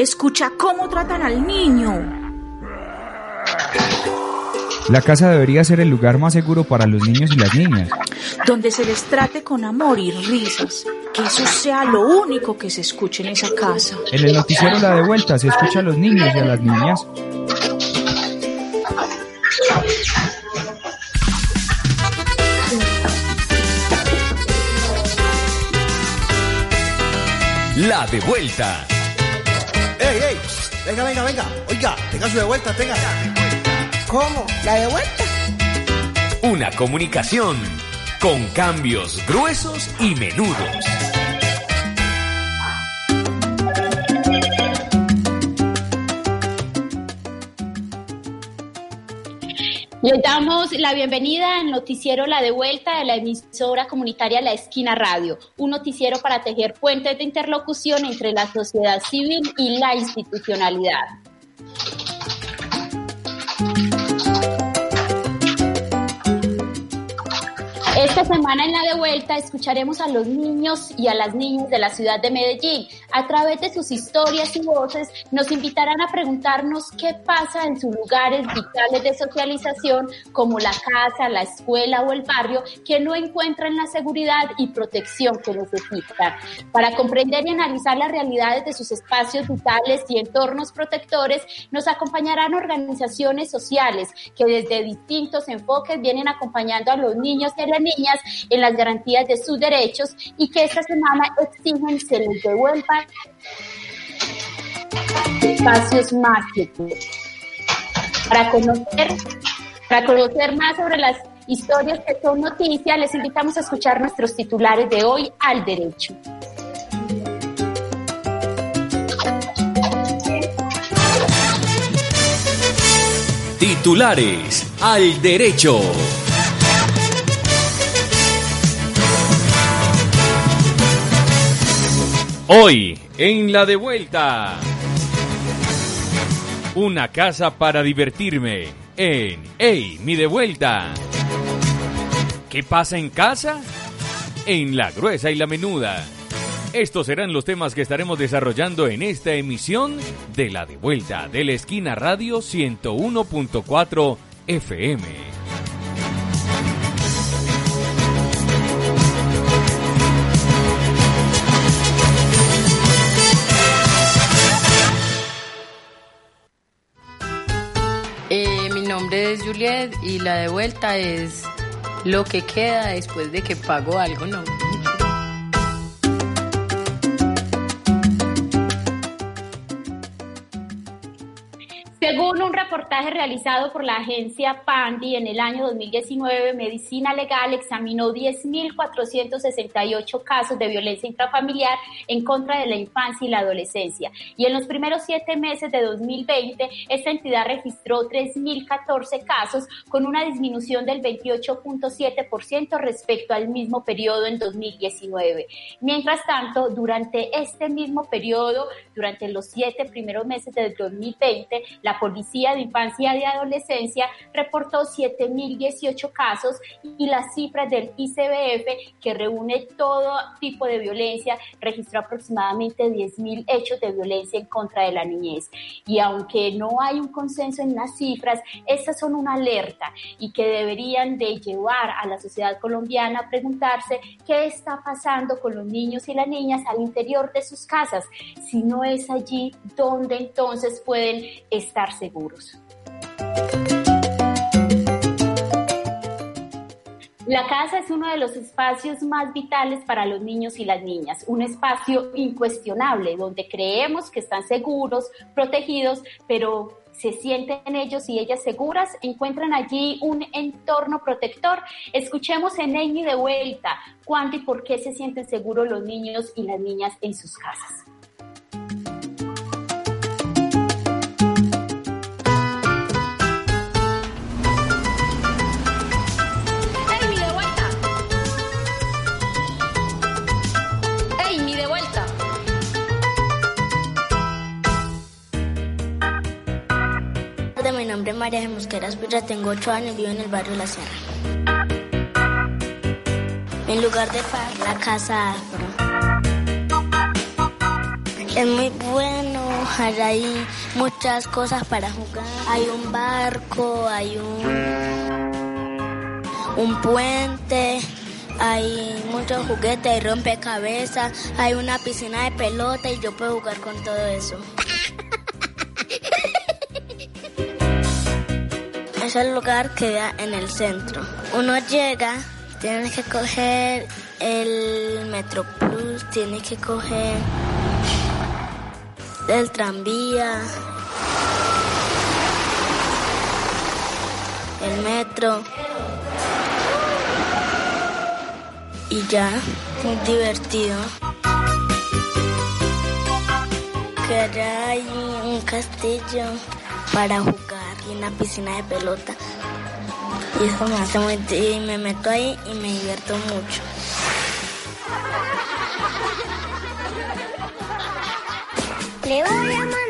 Escucha cómo tratan al niño. La casa debería ser el lugar más seguro para los niños y las niñas. Donde se les trate con amor y risas. Que eso sea lo único que se escuche en esa casa. En el noticiero La de Vuelta se escucha a los niños y a las niñas. La de vuelta. Venga, venga, venga. Oiga, tenga su de vuelta, tenga. ¿Cómo? ¿La de vuelta? Una comunicación con cambios gruesos y menudos. Les damos la bienvenida al noticiero La de Vuelta de la emisora comunitaria La Esquina Radio, un noticiero para tejer puentes de interlocución entre la sociedad civil y la institucionalidad. Esta semana en la de vuelta escucharemos a los niños y a las niñas de la ciudad de Medellín. A través de sus historias y voces nos invitarán a preguntarnos qué pasa en sus lugares vitales de socialización como la casa, la escuela o el barrio que no encuentran la seguridad y protección que necesitan. Para comprender y analizar las realidades de sus espacios vitales y entornos protectores nos acompañarán organizaciones sociales que desde distintos enfoques vienen acompañando a los niños y a las niñas en las garantías de sus derechos y que esta semana exigen se les devuelvan espacios mágicos. Para conocer, para conocer más sobre las historias que son noticias, les invitamos a escuchar nuestros titulares de hoy al derecho. Titulares al derecho. Hoy, en la de vuelta. Una casa para divertirme en Ey, mi de vuelta. ¿Qué pasa en casa? En la gruesa y la menuda. Estos serán los temas que estaremos desarrollando en esta emisión de la de vuelta de la esquina radio 101.4 FM. Es Juliet y la de vuelta es lo que queda después de que pago algo, ¿no? Según un reportaje realizado por la agencia PANDI en el año 2019, Medicina Legal examinó 10.468 casos de violencia intrafamiliar en contra de la infancia y la adolescencia. Y en los primeros siete meses de 2020, esta entidad registró 3.014 casos con una disminución del 28.7% respecto al mismo periodo en 2019. Mientras tanto, durante este mismo periodo, durante los siete primeros meses del 2020, la Policía de Infancia y Adolescencia reportó 7.018 casos y las cifras del ICBF, que reúne todo tipo de violencia, registró aproximadamente 10.000 hechos de violencia en contra de la niñez. Y aunque no hay un consenso en las cifras, estas son una alerta y que deberían de llevar a la sociedad colombiana a preguntarse qué está pasando con los niños y las niñas al interior de sus casas. Si no es allí, ¿dónde entonces pueden estar seguros. La casa es uno de los espacios más vitales para los niños y las niñas, un espacio incuestionable donde creemos que están seguros, protegidos, pero se sienten ellos y ellas seguras, encuentran allí un entorno protector. Escuchemos en Amy de vuelta cuánto y por qué se sienten seguros los niños y las niñas en sus casas. Nombre es María de Mosquera Espira, tengo 8 años, vivo en el barrio La Sierra. Mi lugar de paz, la casa afro. Es muy bueno, hay muchas cosas para jugar. Hay un barco, hay un, un puente, hay muchos juguetes, hay rompecabezas, hay una piscina de pelota y yo puedo jugar con todo eso. Ese lugar queda en el centro. Uno llega, tiene que coger el Metro Plus, tiene que coger el tranvía, el metro. Y ya, muy divertido. Que hay un castillo para jugar y una piscina de pelota. Y eso me hace muy... Y me meto ahí y me divierto mucho. Le voy a mandar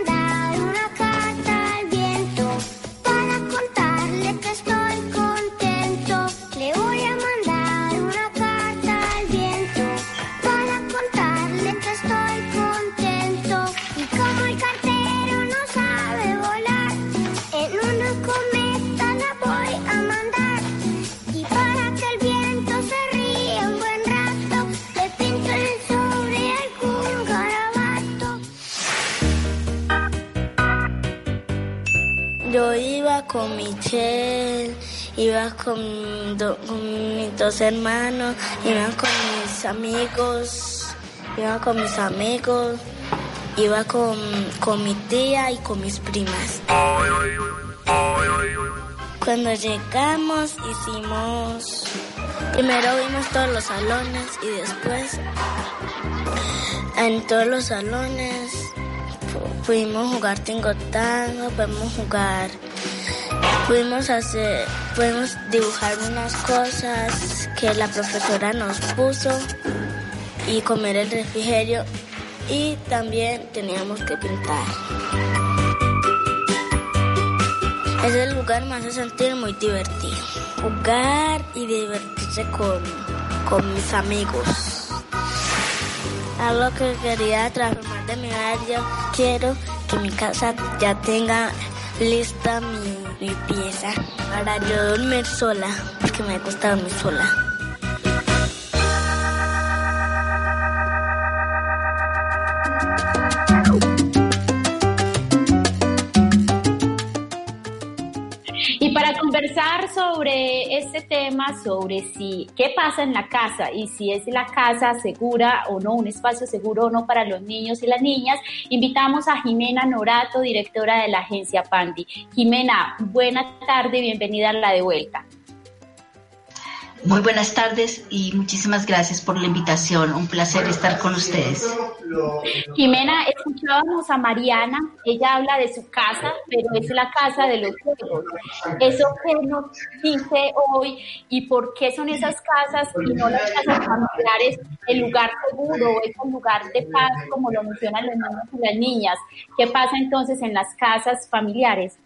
Michelle, iba con, mis dos hermanos, iba con mis amigos, iba con mis amigos, iba con, con mi tía y con mis primas. Cuando llegamos hicimos, primero vimos todos los salones y después en todos los salones pu- pudimos jugar tingotango, pudimos jugar, pudimos hacer, pudimos dibujar unas cosas que la profesora nos puso y comer el refrigerio y también teníamos que pintar. Ese lugar me hace sentir muy divertido. Jugar y divertirse con, con mis amigos. Algo que quería transformar de mi vida, yo quiero que mi casa ya tenga lista mi, mi pieza para yo dormir sola, porque me gusta dormir sola. Conversar sobre este tema, sobre si qué pasa en la casa y si es la casa segura o no, un espacio seguro o no para los niños y las niñas, invitamos a Jimena Norato, directora de la agencia Pandi. Jimena, buena tarde, bienvenida a la de vuelta. Muy buenas tardes y muchísimas gracias por la invitación. Un placer estar con ustedes. Jimena, escuchábamos a Mariana, ella habla de su casa, pero es la casa de los juegos. ¿Eso qué nos dice hoy y por qué son esas casas y no las casas familiares el lugar seguro, es un lugar de paz, como lo mencionan los niños y las niñas? ¿Qué pasa entonces en las casas familiares?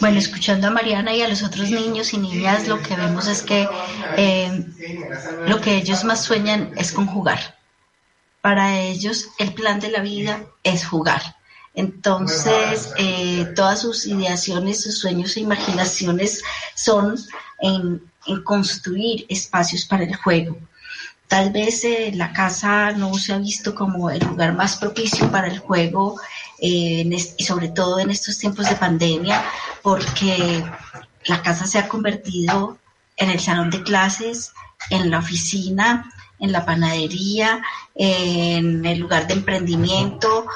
Bueno, escuchando a Mariana y a los otros niños y niñas, lo que vemos es que eh, lo que ellos más sueñan es con jugar. Para ellos el plan de la vida es jugar. Entonces, eh, todas sus ideaciones, sus sueños e imaginaciones son en, construir espacios para el juego. Tal vez eh, la casa no se ha visto como el lugar más propicio para el juego eh, y sobre todo en estos tiempos de pandemia, porque la casa se ha convertido en el salón de clases, en la oficina, en la panadería, en el lugar de emprendimiento,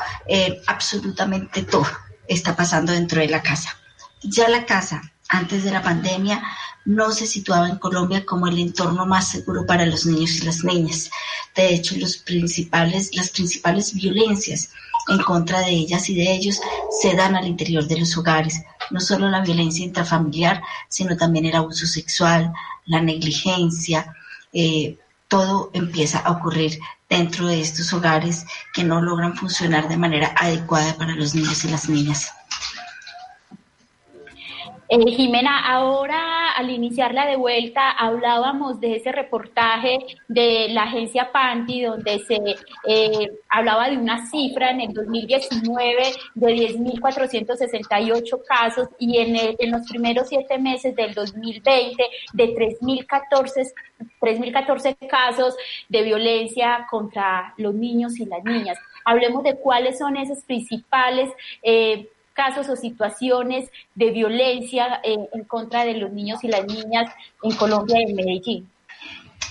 absolutamente todo está pasando dentro de la casa. Ya la casa, antes de la pandemia, no se situaba en Colombia como el entorno más seguro para los niños y las niñas. De hecho, los principales, las principales violencias en contra de ellas y de ellos se dan al interior de los hogares. No solo la violencia intrafamiliar, sino también el abuso sexual, la negligencia, eh, todo empieza a ocurrir dentro de estos hogares que no logran funcionar de manera adecuada para los niños y las niñas. Eh, Jimena, ahora al iniciar la de vuelta hablábamos de ese reportaje de la agencia Panti donde se eh, hablaba de una cifra en el 2019 de 10.468 casos y en, en los primeros siete meses del 2020 de 3.014 3.014 casos de violencia contra los niños y las niñas. Hablemos de cuáles son esos principales eh, casos o situaciones de violencia en, en contra de los niños y las niñas en Colombia y en Medellín.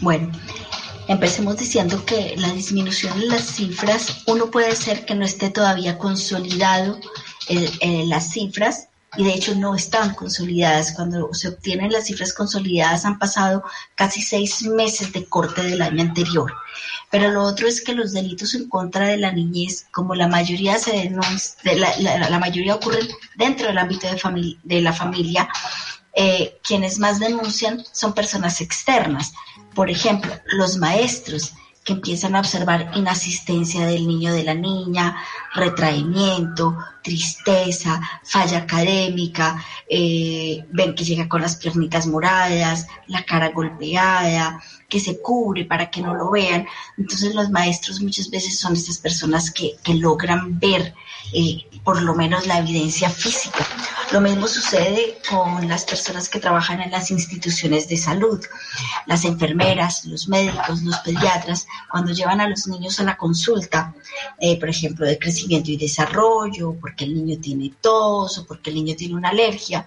Bueno, empecemos diciendo que la disminución en las cifras, uno puede ser que no esté todavía consolidado eh, eh, las cifras y de hecho no están consolidadas. Cuando se obtienen las cifras consolidadas han pasado casi seis meses de corte del año anterior. Pero lo otro es que los delitos en contra de la niñez, como la mayoría se denuncia, la, la, mayoría ocurren dentro del ámbito de, de la familia, eh, quienes más denuncian son personas externas. Por ejemplo, los maestros que empiezan a observar inasistencia del niño de la niña, retraimiento, tristeza, falla académica, eh, ven que llega con las piernitas moradas, la cara golpeada, que se cubre para que no lo vean. Entonces los maestros muchas veces son estas personas que, que logran ver eh, por lo menos la evidencia física. Lo mismo sucede con las personas que trabajan en las instituciones de salud, las enfermeras, los médicos, los pediatras, cuando llevan a los niños a la consulta, eh, por ejemplo, de crecimiento y desarrollo, porque el niño tiene tos o porque el niño tiene una alergia,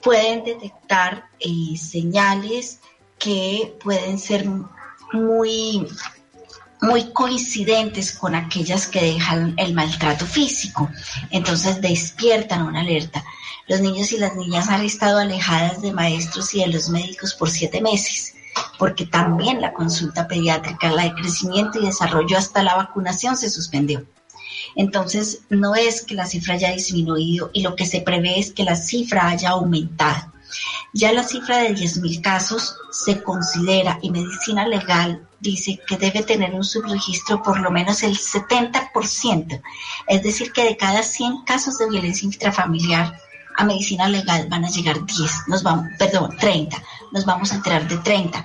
pueden detectar eh, señales que pueden ser muy muy coincidentes con aquellas que dejan el maltrato físico. Entonces despiertan una alerta. Los niños y las niñas han estado alejadas de maestros y de los médicos por siete meses, porque también la consulta pediátrica, la de crecimiento y desarrollo hasta la vacunación se suspendió. Entonces, no es que la cifra haya disminuido y lo que se prevé es que la cifra haya aumentado. Ya la cifra de 10.000 casos se considera y medicina legal dice que debe tener un subregistro por lo menos el 70%, es decir, que de cada 100 casos de violencia intrafamiliar a medicina legal van a llegar 10, nos vamos, perdón, 30, nos vamos a enterar de 30,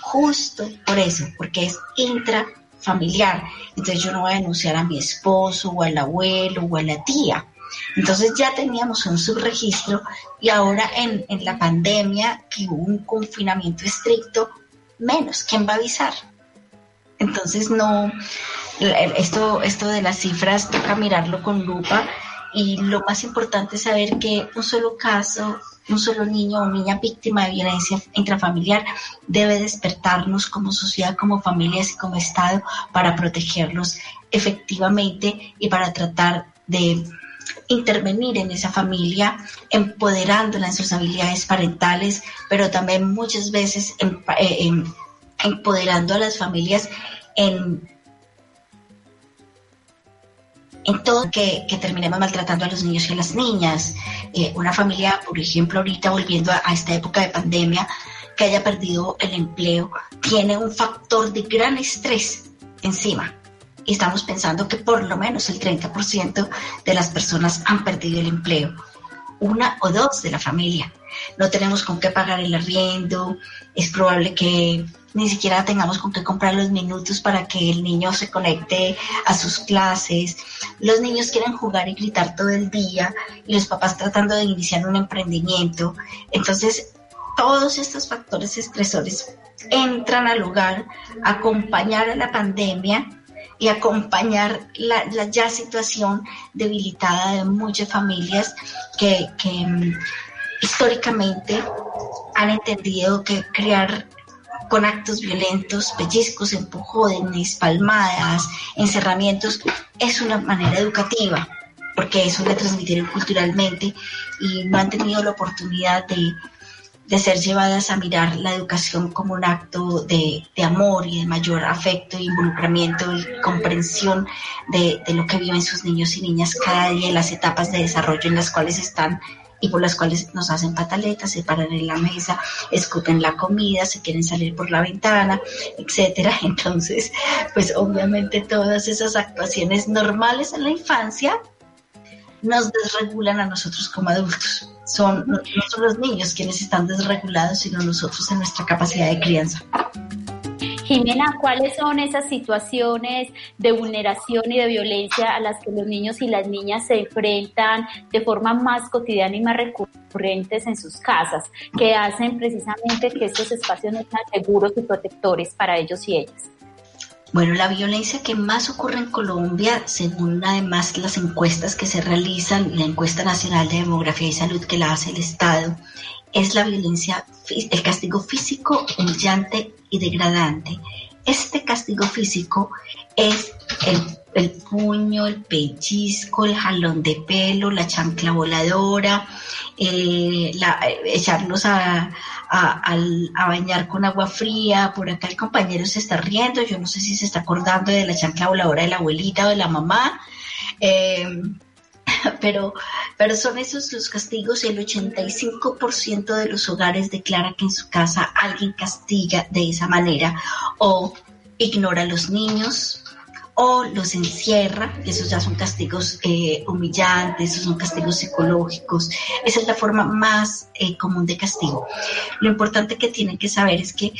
justo por eso, porque es intrafamiliar, entonces yo no voy a denunciar a mi esposo o al abuelo o a la tía, entonces ya teníamos un subregistro y ahora en, en la pandemia que hubo un confinamiento estricto, menos, ¿quién va a avisar? Entonces no, esto, esto de las cifras toca mirarlo con lupa y lo más importante es saber que un solo caso, un solo niño o niña víctima de violencia intrafamiliar debe despertarnos como sociedad, como familias y como Estado para protegerlos efectivamente y para tratar de intervenir en esa familia, empoderándola en sus habilidades parentales, pero también muchas veces eh, empoderando a las familias en, en todo que, que, terminemos maltratando a los niños y a las niñas. Eh, una familia, por ejemplo, ahorita volviendo a, esta época de pandemia, que haya perdido el empleo, tiene un factor de gran estrés encima. Y estamos pensando que por lo menos el 30% de las personas han perdido el empleo. Una o dos de la familia. No tenemos con qué pagar el arriendo. Es probable que ni siquiera tengamos con qué comprar los minutos para que el niño se conecte a sus clases. Los niños quieren jugar y gritar todo el día y los papás tratando de iniciar un emprendimiento. Entonces, todos estos factores estresores entran al hogar, acompañar a la pandemia y acompañar la, ya situación debilitada de muchas familias que, que históricamente han entendido que crear con actos violentos, pellizcos, empujones, palmadas, encerramientos, es una manera educativa, porque eso le transmitieron culturalmente y no han tenido la oportunidad de, de ser llevadas a mirar la educación como un acto de, de amor y de mayor afecto, involucramiento y comprensión de, de lo que viven sus niños y niñas cada día en las etapas de desarrollo en las cuales están y por las cuales nos hacen pataletas, se paran en la mesa, escupen la comida, se quieren salir por la ventana, etcétera. Entonces, pues obviamente todas esas actuaciones normales en la infancia nos desregulan a nosotros como adultos. Son, no, son los niños quienes están desregulados, sino nosotros en nuestra capacidad de crianza. Jimena, ¿cuáles son esas situaciones de vulneración y de violencia a las que los niños y las niñas se enfrentan de forma más cotidiana y más recurrentes en sus casas, que hacen precisamente que estos espacios no sean seguros y protectores para ellos y ellas? Bueno, la violencia que más ocurre en Colombia, según además las encuestas que se realizan, la encuesta nacional de demografía y salud que la hace el Estado, es la violencia, el castigo físico, humillante y degradante. Este castigo físico es el, el, puño, el pellizco, el jalón de pelo, la chancla voladora, eh, la, echarnos a, a, a, bañar con agua fría. Por acá el compañero se está riendo, yo no sé si se está acordando de la chancla voladora de la abuelita o de la mamá. Eh, pero, pero son esos los castigos y el 85% de los hogares declara que en su casa alguien castiga de esa manera o ignora a los niños o los encierra, esos ya son castigos eh, humillantes, esos son castigos psicológicos, esa es la forma más eh, común de castigo. Lo importante que tienen que saber es que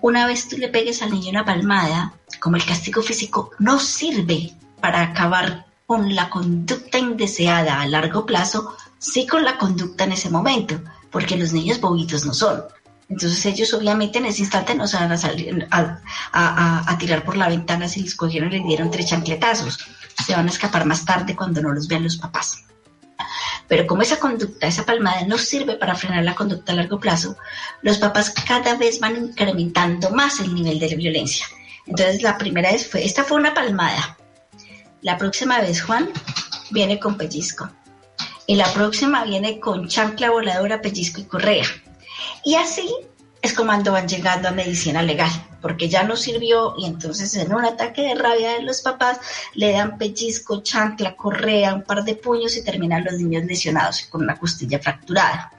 una vez tú le pegues al niño una palmada, como el castigo físico no sirve para acabar con la conducta indeseada a largo plazo, sí con la conducta en ese momento, porque los niños bobitos no son. Entonces ellos obviamente en ese instante no van a salir a, tirar por la ventana si les cogieron y le dieron tres chancletazos. Se van a escapar más tarde cuando no los vean los papás. Pero como esa conducta, esa palmada no sirve para frenar la conducta a largo plazo, los papás cada vez van incrementando más el nivel de la violencia. Entonces la primera vez fue, esta fue una palmada, la próxima vez Juan viene con pellizco. Y la próxima viene con chancla voladora, pellizco y correa. Y así es como ando van llegando a medicina legal, porque ya no sirvió y entonces en un ataque de rabia de los papás le dan pellizco, chancla, correa, un par de puños y terminan los niños lesionados con una costilla fracturada.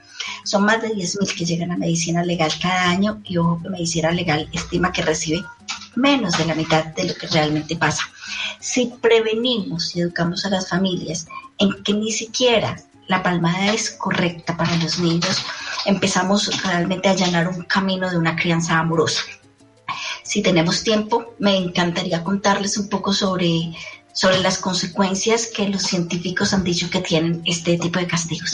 Son más de 10.000 que llegan a medicina legal cada año y ojo que medicina legal estima que recibe menos de la mitad de lo que realmente pasa. Si prevenimos y educamos a las familias en que ni siquiera la palmada es correcta para los niños, empezamos realmente a allanar un camino de una crianza amorosa. Si tenemos tiempo, me encantaría contarles un poco sobre, sobre las consecuencias que los científicos han dicho que tienen este tipo de castigos.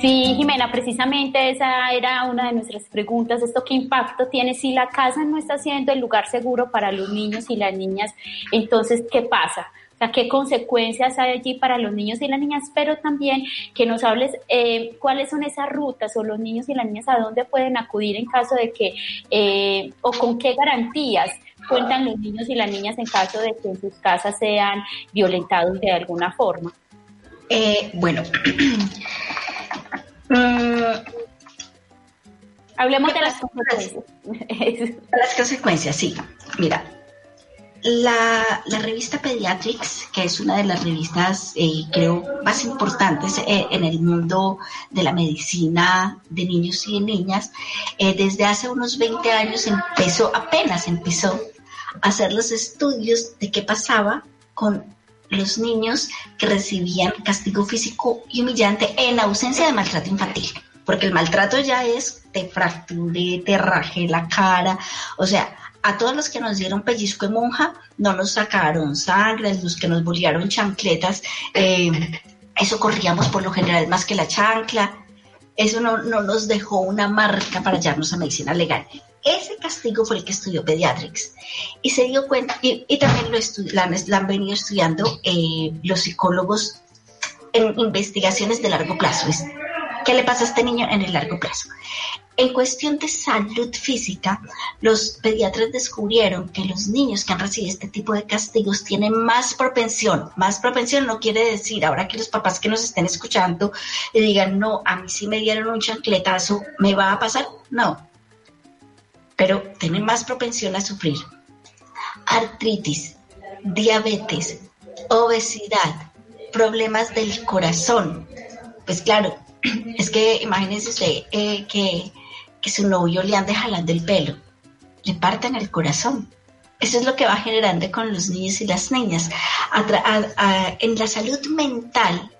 Sí, Jimena, precisamente esa era una de nuestras preguntas. ¿Esto qué impacto tiene si la casa no está siendo el lugar seguro para los niños y las niñas? Entonces, ¿qué pasa? Sea, ¿qué consecuencias hay allí para los niños y las niñas? Pero también que nos hables eh, cuáles son esas rutas o los niños y las niñas a dónde pueden acudir en caso de que, eh, o con qué garantías cuentan los niños y las niñas en caso de que en sus casas sean violentados de alguna forma. Eh, bueno, Mm. Hablemos de las consecuencias. las consecuencias, sí. Mira, la, la, revista Pediatrics, que es una de las revistas, eh, creo, más importantes eh, en el mundo de la medicina de niños y de niñas, eh, desde hace unos 20 años empezó, apenas empezó a hacer los estudios de qué pasaba con los niños que recibían castigo físico y humillante en ausencia de maltrato infantil. Porque el maltrato ya es te fracturé, te rajé la cara, o sea, a todos los que nos dieron pellizco de monja, no nos sacaron sangre, los que nos bolearon chancletas, eh, eso corríamos por lo general más que la chancla, eso no, no nos dejó una marca para llevarnos a medicina legal. Ese castigo fue el que estudió Pediatrics y se dio cuenta, y, también lo, han venido estudiando eh, los psicólogos en investigaciones de largo plazo. ¿Qué le pasa a este niño en el largo plazo? En cuestión de salud física, los pediatras descubrieron que los niños que han recibido este tipo de castigos tienen más propensión. Más propensión no quiere decir, ahora que los papás que nos estén escuchando y digan, no, a mí sí me dieron un chancletazo, ¿me va a pasar? No. Pero tienen más propensión a sufrir artritis, diabetes, obesidad, problemas del corazón. Pues claro, es que imagínense usted eh, que que su novio le ande jalando el pelo, le partan el corazón. Eso es lo que va generando con los niños y las niñas. en la salud mental,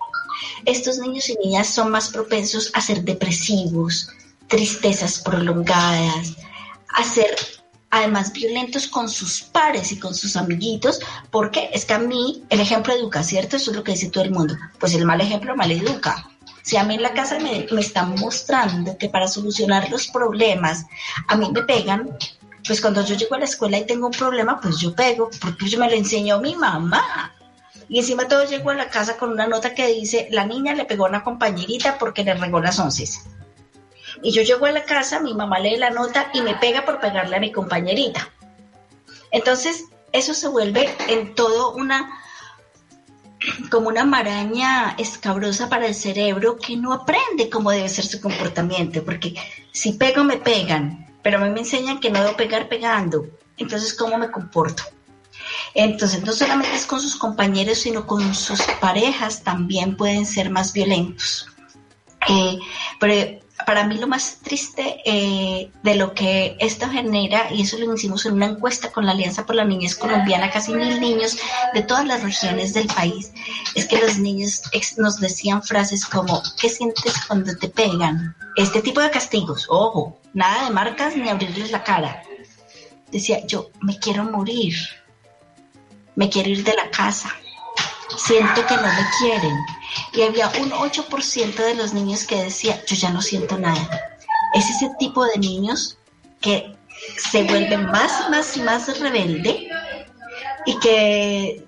estos niños y niñas son más propensos a ser depresivos, tristezas prolongadas, a ser además violentos con sus pares y con sus amiguitos, porque es que a mí el ejemplo educa, ¿cierto? Eso es lo que dice todo el mundo. Pues el mal ejemplo mal educa. Si a mí en la casa me, están mostrando que para solucionar los problemas a mí me pegan, pues cuando yo llego a la escuela y tengo un problema, pues yo pego, porque yo me lo enseñó mi mamá. Y encima todo llego a la casa con una nota que dice, la niña le pegó a una compañerita porque le regó las once. Y yo llego a la casa, mi mamá lee la nota y me pega por pegarle a mi compañerita. Entonces, eso se vuelve en todo una como una maraña escabrosa para el cerebro que no aprende cómo debe ser su comportamiento, porque si pego me pegan, pero a mí me enseñan que no debo pegar pegando, entonces ¿cómo me comporto? Entonces no solamente es con sus compañeros, sino con sus parejas también pueden ser más violentos. Eh, pero para mí lo más triste eh, de lo que esto genera, y eso lo hicimos en una encuesta con la Alianza por la Niñez Colombiana, casi mil niños de todas las regiones del país, es que los niños nos decían frases como, ¿qué sientes cuando te pegan? Este tipo de castigos, ojo, nada de marcas ni abrirles la cara. Decía, yo me quiero morir, me quiero ir de la casa, siento que no me quieren. Y había un 8% de los niños que decía, yo ya no siento nada. Es ese tipo de niños que se vuelven más, más y más rebelde y que,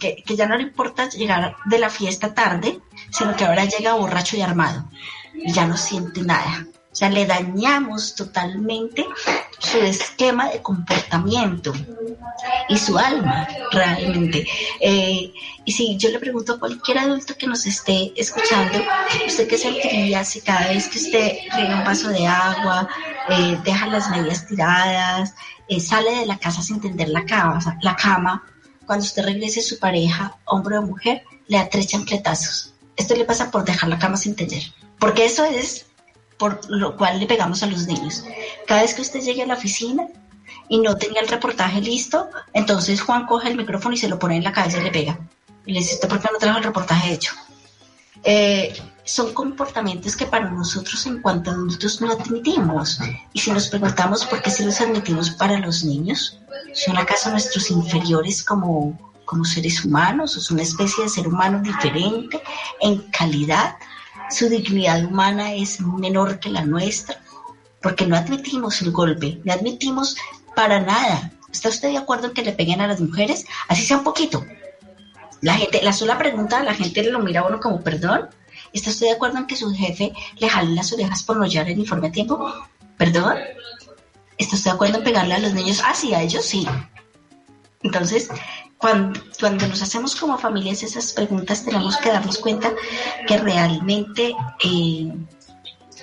que, que, ya no le importa llegar de la fiesta tarde, sino que ahora llega borracho y armado y ya no siente nada. Sea, le dañamos totalmente su esquema de comportamiento y su alma realmente. Eh, y si yo le pregunto a cualquier adulto que nos esté escuchando, ¿usted qué sentiría si cada vez que usted riega un vaso de agua, eh, deja las medias tiradas, eh, sale de la casa sin tender la cama, la cama, cuando usted regrese su pareja, hombre o mujer, le da tres chancletazos? Esto le pasa por dejar la cama sin tender. Porque eso es por lo cual le pegamos a los niños. Cada vez que usted llegue a la oficina y no tenga el reportaje listo, entonces Juan coge el micrófono y se lo pone en la cabeza y le pega. Y le dice, por qué no trajo el reportaje hecho? Eh, son comportamientos que para nosotros en cuanto adultos no admitimos. Y si nos preguntamos por qué se los admitimos para los niños, ¿son acaso nuestros inferiores como, como seres humanos o son una especie de ser humano diferente en calidad? Su dignidad humana es menor que la nuestra, porque no admitimos el golpe, no admitimos para nada. ¿Está usted de acuerdo en que le peguen a las mujeres? Así sea un poquito. La gente, la sola pregunta, la gente lo mira a uno como perdón. ¿Está usted de acuerdo en que su jefe le jale las orejas por no llevar el informe a tiempo? ¿Perdón? ¿Está usted de acuerdo en pegarle a los niños? Ah, a ellos sí. Entonces, cuando, nos hacemos como familias esas preguntas, tenemos que darnos cuenta que realmente eh,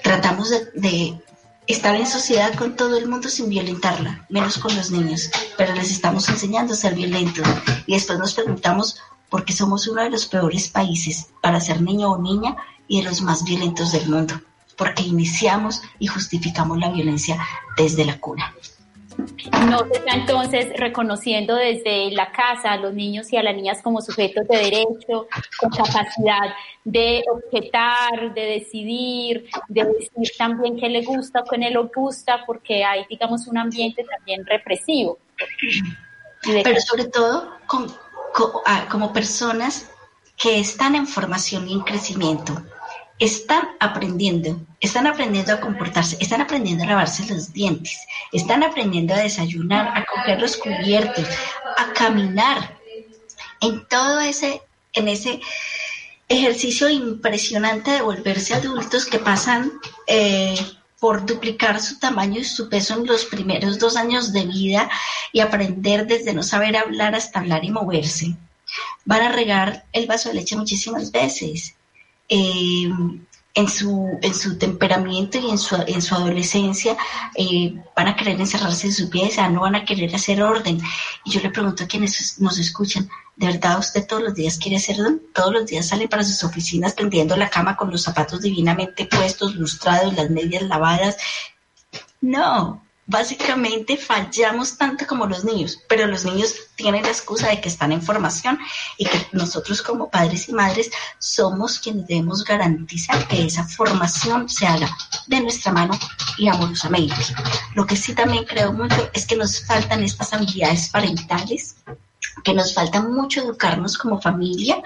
tratamos de, estar en sociedad con todo el mundo sin violentarla, menos con los niños, pero les estamos enseñando a ser violentos. Y después nos preguntamos por qué somos uno de los peores países para ser niño o niña y de los más violentos del mundo, porque iniciamos y justificamos la violencia desde la cuna no se está entonces reconociendo desde la casa a los niños y a las niñas como sujetos de derecho, con capacidad de objetar, de decidir, de decir también qué le gusta o qué no le gusta, porque hay, digamos, un ambiente también represivo. Pero sobre todo ah, como personas que están en formación y en crecimiento están aprendiendo, están aprendiendo a comportarse, están aprendiendo a lavarse los dientes, están aprendiendo a desayunar, a coger los cubiertos, a caminar. En todo ese, en ese, ejercicio impresionante de volverse adultos que pasan eh, por duplicar su tamaño y su peso en los primeros dos años de vida y aprender desde no saber hablar hasta hablar y moverse. Van a regar el vaso de leche muchísimas veces. Eh, en su, en su temperamento y en su, en su adolescencia eh, van a querer encerrarse en su pieza, no van a querer hacer orden. Y yo le pregunto a quienes nos escuchan, ¿de verdad usted todos los días quiere hacer orden? ¿Todos los días sale para sus oficinas tendiendo la cama con los zapatos divinamente puestos, lustrados, las medias lavadas? No, básicamente fallamos tanto como los niños, pero los niños tienen la excusa de que están en formación y que nosotros como padres y madres somos quienes debemos garantizar que esa formación se haga de nuestra mano y amorosamente. Lo que sí también creo mucho es que nos faltan estas habilidades parentales que nos falta mucho educarnos como familia,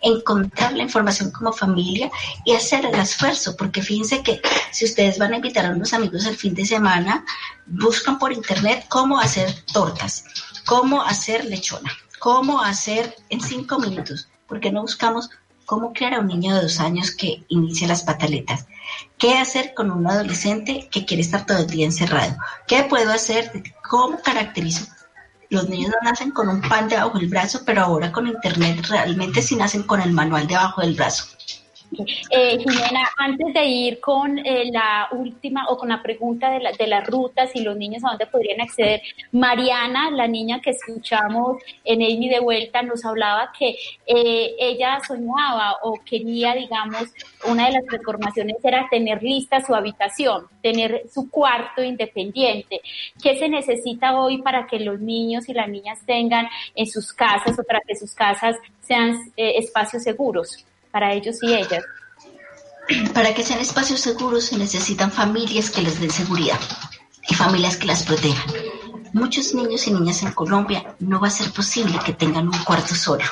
encontrar la información como familia y hacer el esfuerzo, porque fíjense que si ustedes van a invitar a unos amigos el fin de semana, buscan por internet cómo hacer tortas, cómo hacer lechona, cómo hacer en cinco minutos, porque no buscamos cómo crear a un niño de dos años que inicie las pataletas. ¿Qué hacer con un adolescente que quiere estar todo el día encerrado? ¿Qué puedo hacer? ¿Cómo caracterizo los niños no nacen con un pan debajo del brazo, pero ahora con internet realmente sí nacen con el manual debajo del brazo. Eh, Jimena, antes de ir con eh, la última o con la pregunta de, de las rutas y los niños a dónde podrían acceder, Mariana, la niña que escuchamos en Amy de vuelta, nos hablaba que eh, ella soñaba o quería, digamos, una de las transformaciones era tener lista su habitación, tener su cuarto independiente. ¿Qué se necesita hoy para que los niños y las niñas tengan en sus casas o para que sus casas sean espacios seguros? Para ellos y ellas? Para que sean espacios seguros se necesitan familias que les den seguridad y familias que las protejan. Muchos niños y niñas en Colombia no va a ser posible que tengan un cuarto solo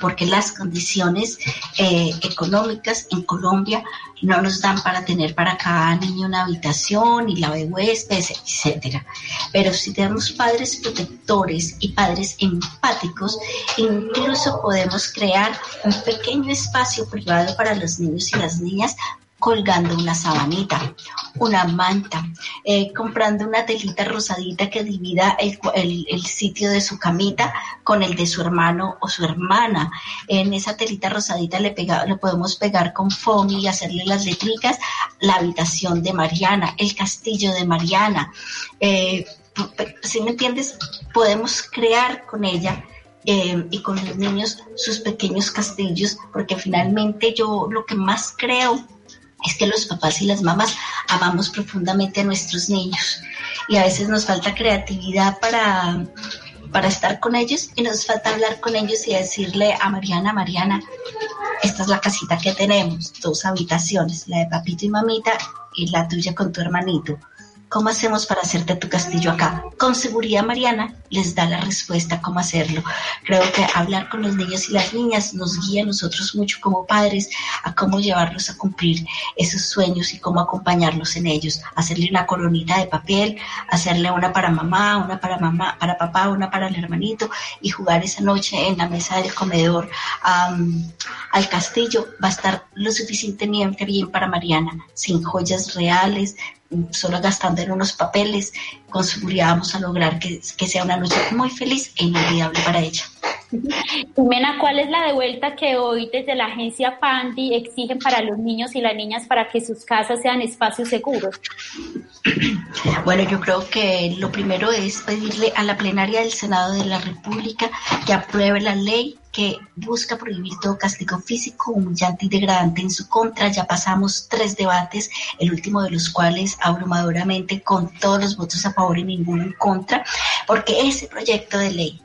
porque las condiciones eh, económicas en Colombia no nos dan para tener para cada niño una habitación y la de huéspedes, etcétera. Pero si tenemos padres protectores y padres empáticos, incluso podemos crear un pequeño espacio privado para los niños y las niñas colgando una sabanita, una manta, eh, comprando una telita rosadita que divida el, sitio de su camita con el de su hermano o su hermana. En esa telita rosadita le, podemos pegar con foamy y hacerle las letricas la habitación de Mariana, el castillo de Mariana. Eh, si me entiendes, podemos crear con ella eh, y con los niños sus pequeños castillos, porque finalmente yo lo que más creo es que los papás y las mamás amamos profundamente a nuestros niños y a veces nos falta creatividad para, para estar con ellos y nos falta hablar con ellos y decirle a Mariana, Mariana, esta es la casita que tenemos, dos habitaciones, la de papito y mamita y la tuya con tu hermanito. ¿Cómo hacemos para hacerte tu castillo acá? Con seguridad, Mariana les da la respuesta cómo hacerlo. Creo que hablar con los niños y las niñas nos guía a nosotros mucho como padres a cómo llevarlos a cumplir esos sueños y cómo acompañarlos en ellos. Hacerle una coronita de papel, hacerle una para mamá, una para mamá, para papá, una para el hermanito y jugar esa noche en la mesa del comedor al castillo va a estar lo suficientemente bien para Mariana, sin joyas reales, solo gastando en unos papeles, con seguridad vamos a lograr que, sea una noche muy feliz e inolvidable para ella. Jimena, ¿cuál es la devuelta que hoy desde la agencia Pandi exigen para los niños y las niñas para que sus casas sean espacios seguros? Bueno, yo creo que lo primero es pedirle a la plenaria del Senado de la República que apruebe la ley que busca prohibir todo castigo físico, humillante y degradante en su contra. Ya pasamos tres debates, el último de los cuales abrumadoramente con todos los votos a favor y ninguno en contra, porque ese proyecto de ley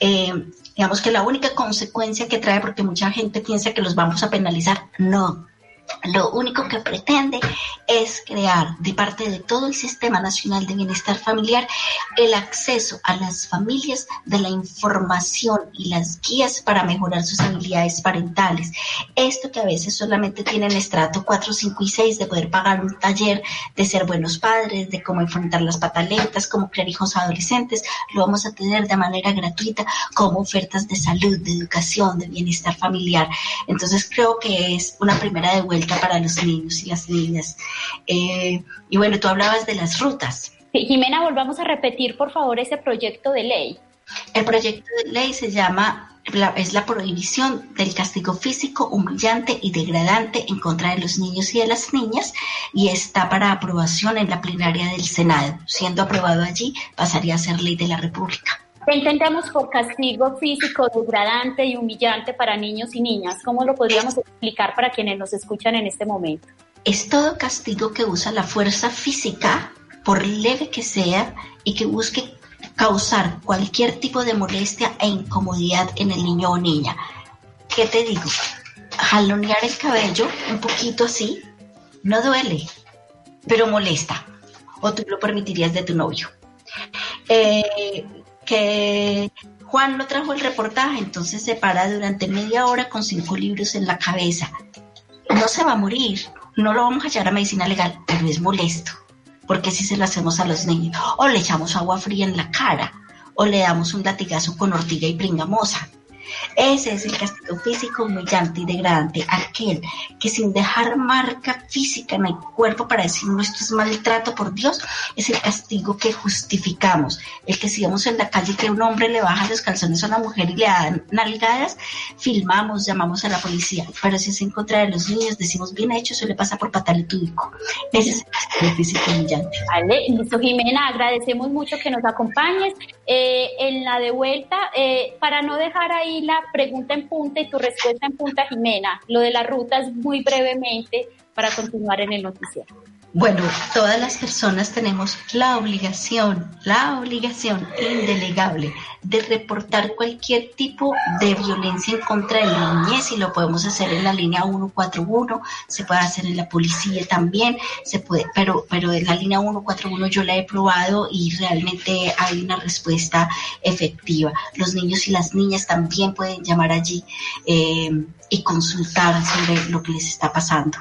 eh, digamos que la única consecuencia que trae, porque mucha gente piensa que los vamos a penalizar, no, lo único que pretende es crear de parte de todo el Sistema Nacional de Bienestar Familiar el acceso a las familias de la información y las guías para mejorar sus habilidades parentales. Esto que a veces solamente tienen estrato 4, 5 y 6 de poder pagar un taller de ser buenos padres, de cómo enfrentar las pataletas, cómo crear hijos adolescentes, lo vamos a tener de manera gratuita como ofertas de salud, de educación, de bienestar familiar. Entonces creo que es una primera de vuelta para los niños y las niñas. Eh, y bueno, tú hablabas de las rutas. Jimena, volvamos a repetir, por favor, ese proyecto de ley. El proyecto de ley se llama, es la prohibición del castigo físico humillante y degradante en contra de los niños y de las niñas y está para aprobación en la plenaria del Senado. Siendo aprobado allí, pasaría a ser ley de la República. ¿Qué entendemos por castigo físico degradante y humillante para niños y niñas? ¿Cómo lo podríamos explicar para quienes nos escuchan en este momento? Es todo castigo que usa la fuerza física, por leve que sea, y que busque causar cualquier tipo de molestia e incomodidad en el niño o niña. ¿Qué te digo? Jalonear el cabello un poquito así no duele, pero molesta. O tú lo permitirías de tu novio. Eh, que Juan no trajo el reportaje, entonces se para durante media hora con cinco libros en la cabeza. No se va a morir, no lo vamos a llevar a medicina legal, pero es molesto, porque si se lo hacemos a los niños, o le echamos agua fría en la cara, o le damos un latigazo con ortiga y pringamosa. Ese es el castigo físico humillante y degradante, aquel que sin dejar marca física en el cuerpo para decir nuestro es maltrato por Dios, es el castigo que justificamos. El que si vamos en la calle que un hombre le baja los calzones a una mujer y le dan nalgadas, filmamos, llamamos a la policía. Pero si es en contra de los niños, decimos bien hecho, eso le pasa por pataletudico. Ese es el castigo físico humillante. Vale, listo, Jimena, agradecemos mucho que nos acompañes. Eh, en la de vuelta, eh, para no dejar ahí la pregunta en punta y tu respuesta en punta, Jimena. Lo de las rutas muy brevemente para continuar en el noticiero. Bueno, todas las personas tenemos la obligación, la obligación indelegable de reportar cualquier tipo de violencia en contra de la niñez y lo podemos hacer en la línea 141, se puede hacer en la policía también, se puede, pero, pero en la línea 141 yo la he probado y realmente hay una respuesta efectiva. Los niños y las niñas también pueden llamar allí eh, y consultar sobre lo que les está pasando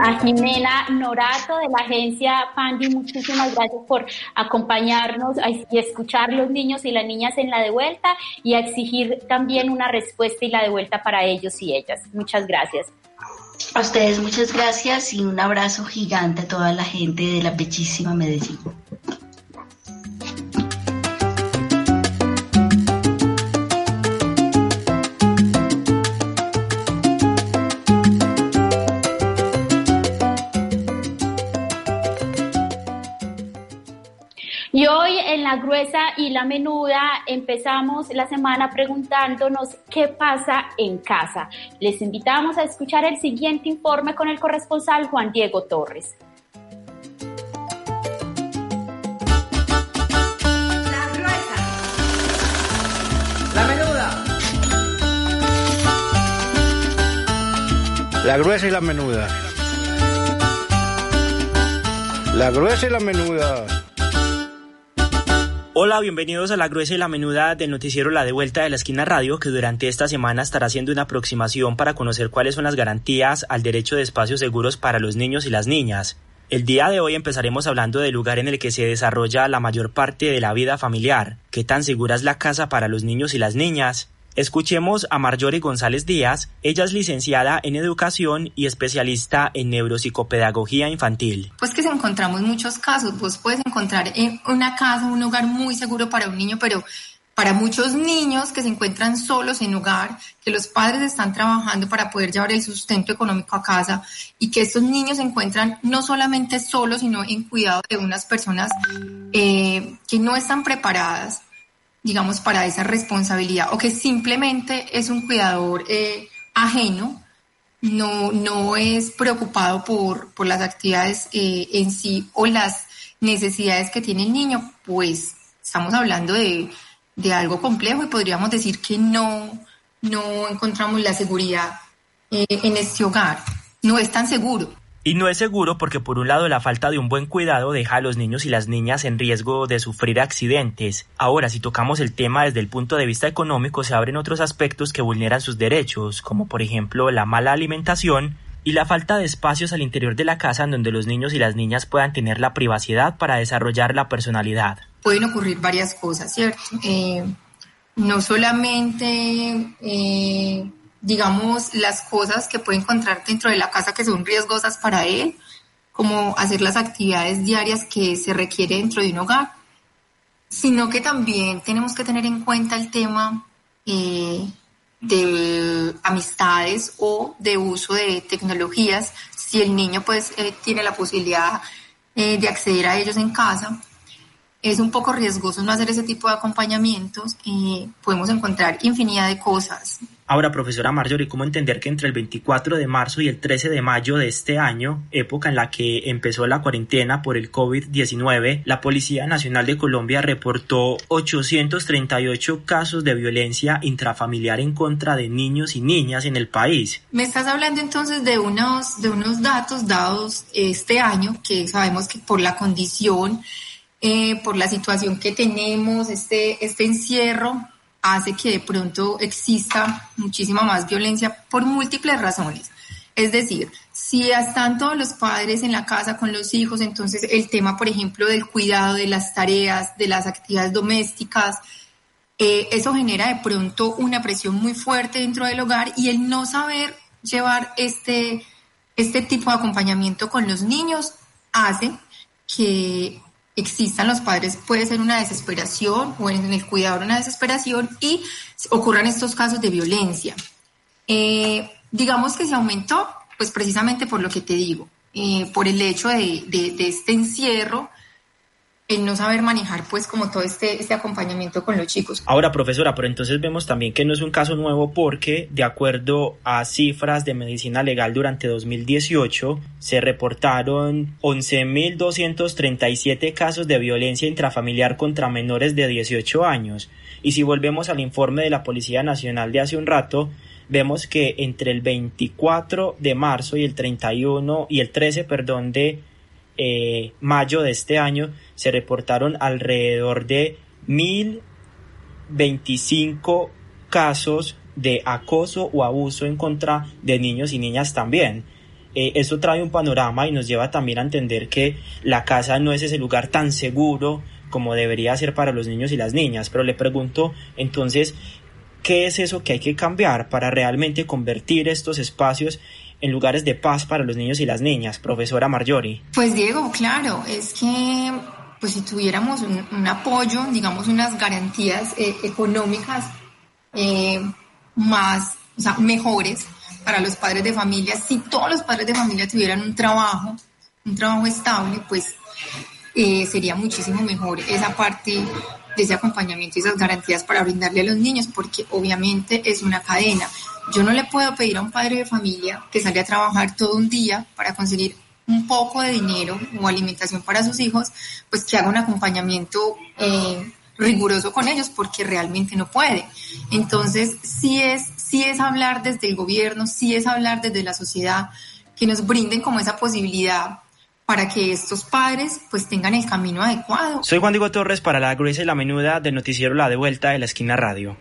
a Jimena Norato de la agencia Pandi, muchísimas gracias por acompañarnos y escuchar los niños y las niñas en la devuelta y a exigir también una respuesta y la devuelta para ellos y ellas. Muchas gracias. A ustedes muchas gracias y un abrazo gigante a toda la gente de la bellísima Medellín. La gruesa y la menuda empezamos la semana preguntándonos qué pasa en casa. Les invitamos a escuchar el siguiente informe con el corresponsal Juan Diego Torres. La gruesa. La menuda. La gruesa y la menuda. La gruesa y la menuda. Hola, bienvenidos a la gruesa y la menuda del noticiero La de Vuelta de la Esquina Radio, que durante esta semana estará haciendo una aproximación para conocer cuáles son las garantías al derecho de espacios seguros para los niños y las niñas. El día de hoy empezaremos hablando del lugar en el que se desarrolla la mayor parte de la vida familiar, qué tan segura es la casa para los niños y las niñas, Escuchemos a Marjorie González Díaz, ella es licenciada en educación y especialista en neuropsicopedagogía infantil. Pues que encontramos muchos casos, vos puedes encontrar en una casa un lugar muy seguro para un niño, pero para muchos niños que se encuentran solos en hogar, que los padres están trabajando para poder llevar el sustento económico a casa y que estos niños se encuentran no solamente solos, sino en cuidado de unas personas eh, que no están preparadas digamos, para esa responsabilidad o que simplemente es un cuidador eh, ajeno, no, no es preocupado por, por las actividades eh, en sí o las necesidades que tiene el niño, pues estamos hablando de, de algo complejo y podríamos decir que no, no encontramos la seguridad eh, en este hogar. No es tan seguro. Y no es seguro porque por un lado la falta de un buen cuidado deja a los niños y las niñas en riesgo de sufrir accidentes. Ahora, si tocamos el tema desde el punto de vista económico, se abren otros aspectos que vulneran sus derechos, como por ejemplo la mala alimentación y la falta de espacios al interior de la casa en donde los niños y las niñas puedan tener la privacidad para desarrollar la personalidad. Pueden ocurrir varias cosas, ¿cierto? Eh, no solamente... Eh, digamos, las cosas que puede encontrar dentro de la casa que son riesgosas para él, como hacer las actividades diarias que se requiere dentro de un hogar, sino que también tenemos que tener en cuenta el tema eh, de amistades o de uso de tecnologías, si el niño pues eh, tiene la posibilidad eh, de acceder a ellos en casa. Es un poco riesgoso no hacer ese tipo de acompañamientos podemos encontrar infinidad de cosas, Ahora, profesora Marjorie, ¿cómo entender que entre el 24 de marzo y el 13 de mayo de este año, época en la que empezó la cuarentena por el COVID-19, la Policía Nacional de Colombia reportó 838 casos de violencia intrafamiliar en contra de niños y niñas en el país? Me estás hablando entonces de unos, de unos datos dados este año que sabemos que por la condición, eh, por la situación que tenemos, este, este encierro, hace que de pronto exista muchísima más violencia por múltiples razones. Es decir, si están todos los padres en la casa con los hijos, entonces el tema, por ejemplo, del cuidado de las tareas, de las actividades domésticas, eh, eso genera de pronto una presión muy fuerte dentro del hogar y el no saber llevar este, este tipo de acompañamiento con los niños hace que existan los padres puede ser una desesperación o en el cuidado una desesperación y ocurran estos casos de violencia. Eh, digamos que se aumentó, pues precisamente por lo que te digo, eh, por el hecho de, de este encierro no saber manejar pues como todo este, este acompañamiento con los chicos. Ahora, profesora, pero entonces vemos también que no es un caso nuevo porque de acuerdo a cifras de medicina legal durante 2018 se reportaron 11.237 casos de violencia intrafamiliar contra menores de 18 años. Y si volvemos al informe de la Policía Nacional de hace un rato, vemos que entre el 24 de marzo y el 31 y el 13, perdón, de eh, mayo de este año se reportaron alrededor de 1025 casos de acoso o abuso en contra de niños y niñas también. Eh, esto trae un panorama y nos lleva también a entender que la casa no es ese lugar tan seguro como debería ser para los niños y las niñas. Pero le pregunto entonces, ¿qué es eso que hay que cambiar para realmente convertir estos espacios en lugares de paz para los niños y las niñas, profesora Marjorie? Pues Diego, claro, es que pues si tuviéramos un, apoyo, digamos unas garantías eh, económicas eh, más, o sea, mejores para los padres de familia, si todos los padres de familia tuvieran un trabajo, un trabajo estable, pues eh, sería muchísimo mejor esa parte ese acompañamiento y esas garantías para brindarle a los niños, porque obviamente es una cadena. Yo no le puedo pedir a un padre de familia que sale a trabajar todo un día para conseguir un poco de dinero o alimentación para sus hijos, pues que haga un acompañamiento eh, riguroso con ellos porque realmente no puede. Entonces, sí es, sí es hablar desde el gobierno, sí es hablar desde la sociedad, que nos brinden como esa posibilidad para que estos padres pues tengan el camino adecuado. Soy Juan Diego Torres para la Gruesa y la Menuda del noticiero La de Vuelta de la Esquina Radio.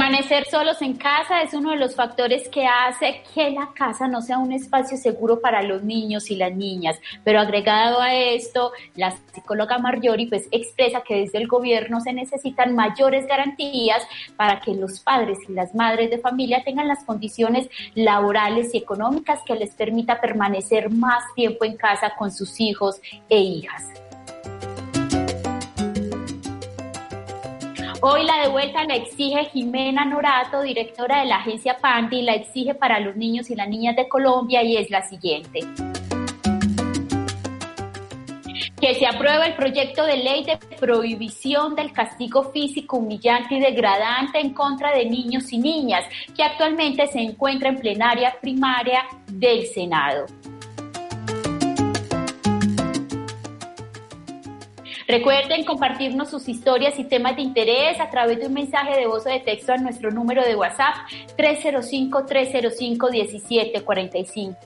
Permanecer solos en casa es uno de los factores que hace que la casa no sea un espacio seguro para los niños y las niñas. Pero agregado a esto, la psicóloga Marjorie pues expresa que desde el gobierno se necesitan mayores garantías para que los padres y las madres de familia tengan las condiciones laborales y económicas que les permita permanecer más tiempo en casa con sus hijos e hijas. Hoy la de vuelta la exige Jimena Norato, directora de la agencia PANDI, la exige para los niños y las niñas de Colombia y es la siguiente que se apruebe el proyecto de ley de prohibición del castigo físico humillante y degradante en contra de niños y niñas, que actualmente se encuentra en plenaria primaria del Senado. Recuerden compartirnos sus historias y temas de interés a través de un mensaje de voz o de texto a nuestro número de WhatsApp 305-305-1745.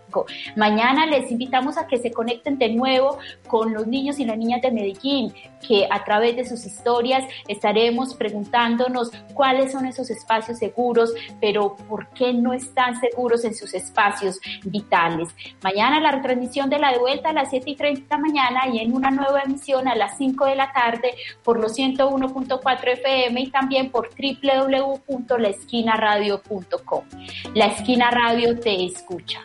Mañana les invitamos a que se conecten de nuevo con los niños y las niñas de Medellín, que a través de sus historias estaremos preguntándonos cuáles son esos espacios seguros, pero por qué no están seguros en sus espacios vitales. Mañana la retransmisión de la de vuelta a las 7 y 30 de la mañana y en una nueva emisión a las 5 de la tarde por los 101.4 FM y también por www.laesquinaradio.com. La Esquina Radio te escucha.